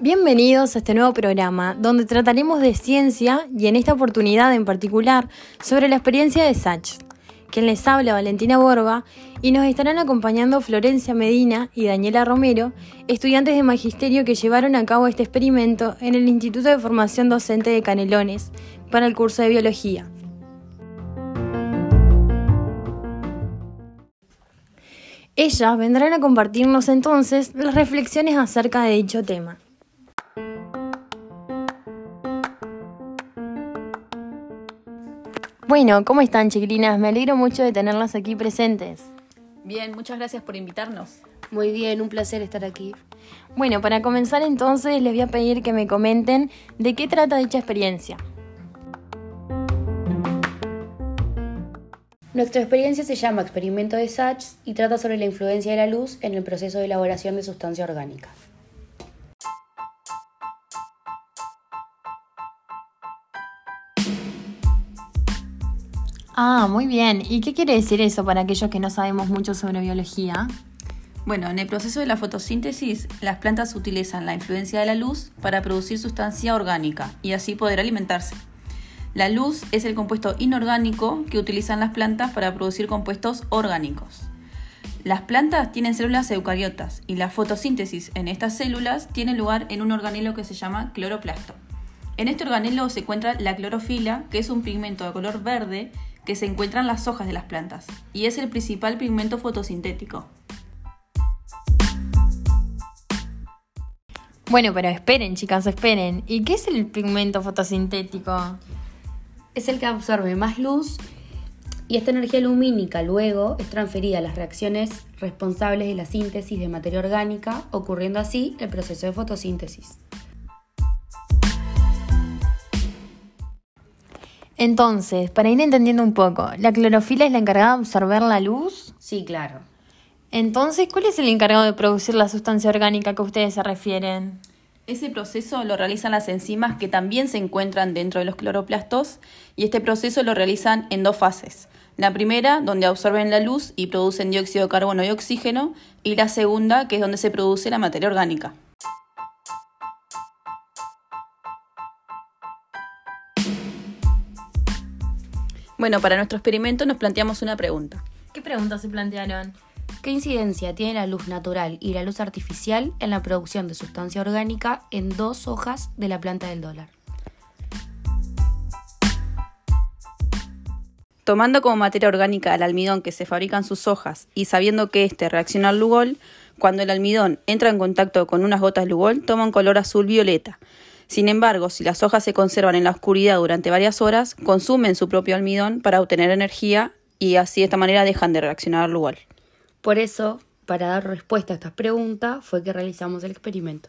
Bienvenidos a este nuevo programa donde trataremos de ciencia y en esta oportunidad en particular sobre la experiencia de Sachs. Quien les habla Valentina Borba y nos estarán acompañando Florencia Medina y Daniela Romero, estudiantes de magisterio que llevaron a cabo este experimento en el Instituto de Formación Docente de Canelones para el curso de biología. Ellas vendrán a compartirnos entonces las reflexiones acerca de dicho tema. Bueno, ¿cómo están chiquilinas? Me alegro mucho de tenerlas aquí presentes. Bien, muchas gracias por invitarnos. Muy bien, un placer estar aquí. Bueno, para comenzar entonces les voy a pedir que me comenten de qué trata dicha experiencia. Nuestra experiencia se llama Experimento de Sachs y trata sobre la influencia de la luz en el proceso de elaboración de sustancia orgánica. Ah, muy bien. ¿Y qué quiere decir eso para aquellos que no sabemos mucho sobre biología? Bueno, en el proceso de la fotosíntesis, las plantas utilizan la influencia de la luz para producir sustancia orgánica y así poder alimentarse. La luz es el compuesto inorgánico que utilizan las plantas para producir compuestos orgánicos. Las plantas tienen células eucariotas y la fotosíntesis en estas células tiene lugar en un organelo que se llama cloroplasto. En este organelo se encuentra la clorofila, que es un pigmento de color verde que se encuentra en las hojas de las plantas y es el principal pigmento fotosintético. Bueno, pero esperen, chicas, esperen. ¿Y qué es el pigmento fotosintético? Es el que absorbe más luz y esta energía lumínica luego es transferida a las reacciones responsables de la síntesis de materia orgánica, ocurriendo así el proceso de fotosíntesis. Entonces, para ir entendiendo un poco, ¿la clorofila es la encargada de absorber la luz? Sí, claro. Entonces, ¿cuál es el encargado de producir la sustancia orgánica que ustedes se refieren? Ese proceso lo realizan las enzimas que también se encuentran dentro de los cloroplastos y este proceso lo realizan en dos fases. La primera, donde absorben la luz y producen dióxido de carbono y oxígeno, y la segunda, que es donde se produce la materia orgánica. Bueno, para nuestro experimento nos planteamos una pregunta. ¿Qué preguntas se plantearon? ¿Qué incidencia tiene la luz natural y la luz artificial en la producción de sustancia orgánica en dos hojas de la planta del dólar? Tomando como materia orgánica el almidón que se fabrica en sus hojas y sabiendo que éste reacciona al Lugol, cuando el almidón entra en contacto con unas gotas de Lugol toma un color azul violeta, sin embargo, si las hojas se conservan en la oscuridad durante varias horas, consumen su propio almidón para obtener energía y así de esta manera dejan de reaccionar al lugar. Por eso, para dar respuesta a estas preguntas, fue que realizamos el experimento.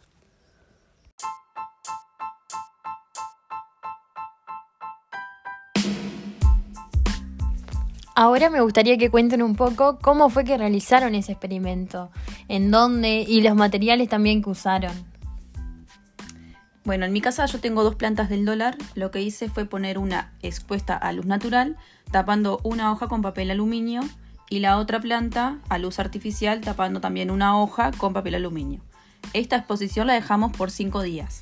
Ahora me gustaría que cuenten un poco cómo fue que realizaron ese experimento, en dónde y los materiales también que usaron. Bueno, en mi casa yo tengo dos plantas del dólar. Lo que hice fue poner una expuesta a luz natural, tapando una hoja con papel aluminio, y la otra planta a luz artificial, tapando también una hoja con papel aluminio. Esta exposición la dejamos por cinco días.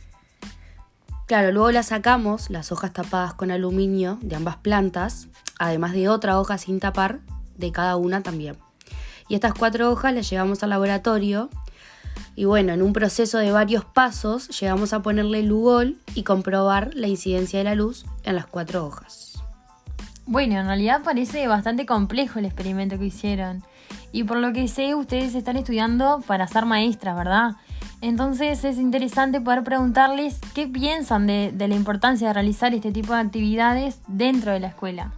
Claro, luego la sacamos, las hojas tapadas con aluminio de ambas plantas, además de otra hoja sin tapar de cada una también. Y estas cuatro hojas las llevamos al laboratorio y bueno, en un proceso de varios pasos llegamos a ponerle Lugol y comprobar la incidencia de la luz en las cuatro hojas. Bueno, en realidad parece bastante complejo el experimento que hicieron. Y por lo que sé, ustedes están estudiando para ser maestras, ¿verdad? Entonces es interesante poder preguntarles qué piensan de, de la importancia de realizar este tipo de actividades dentro de la escuela.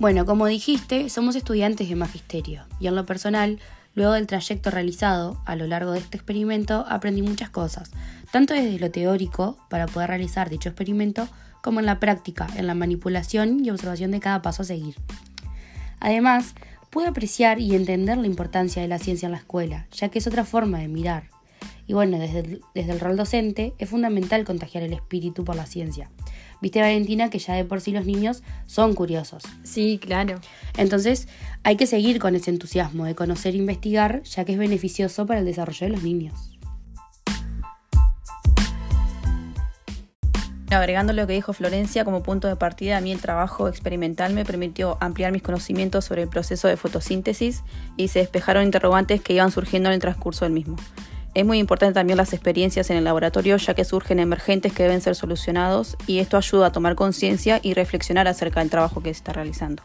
Bueno, como dijiste, somos estudiantes de magisterio y en lo personal, luego del trayecto realizado a lo largo de este experimento, aprendí muchas cosas, tanto desde lo teórico para poder realizar dicho experimento, como en la práctica, en la manipulación y observación de cada paso a seguir. Además, pude apreciar y entender la importancia de la ciencia en la escuela, ya que es otra forma de mirar. Y bueno, desde el, desde el rol docente es fundamental contagiar el espíritu por la ciencia, Viste, Valentina, que ya de por sí los niños son curiosos. Sí, claro. Entonces, hay que seguir con ese entusiasmo de conocer e investigar, ya que es beneficioso para el desarrollo de los niños. Agregando lo que dijo Florencia como punto de partida, a mí el trabajo experimental me permitió ampliar mis conocimientos sobre el proceso de fotosíntesis y se despejaron interrogantes que iban surgiendo en el transcurso del mismo. Es muy importante también las experiencias en el laboratorio ya que surgen emergentes que deben ser solucionados y esto ayuda a tomar conciencia y reflexionar acerca del trabajo que se está realizando.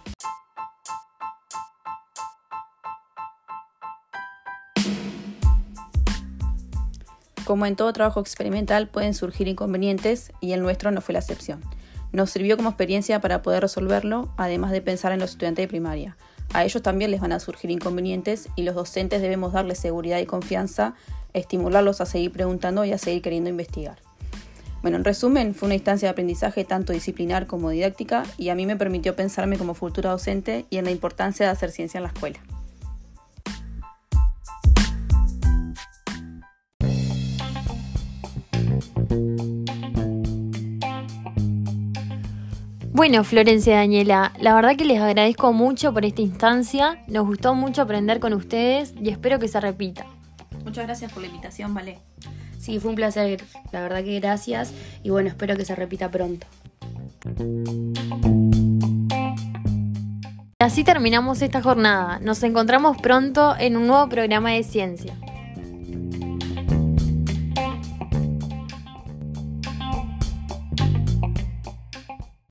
Como en todo trabajo experimental pueden surgir inconvenientes y el nuestro no fue la excepción. Nos sirvió como experiencia para poder resolverlo, además de pensar en los estudiantes de primaria. A ellos también les van a surgir inconvenientes y los docentes debemos darles seguridad y confianza, estimularlos a seguir preguntando y a seguir queriendo investigar. Bueno, en resumen, fue una instancia de aprendizaje tanto disciplinar como didáctica y a mí me permitió pensarme como futura docente y en la importancia de hacer ciencia en la escuela. Bueno, Florencia y Daniela, la verdad que les agradezco mucho por esta instancia. Nos gustó mucho aprender con ustedes y espero que se repita. Muchas gracias por la invitación, Vale. Sí, fue un placer, la verdad que gracias y bueno, espero que se repita pronto. Así terminamos esta jornada. Nos encontramos pronto en un nuevo programa de ciencia.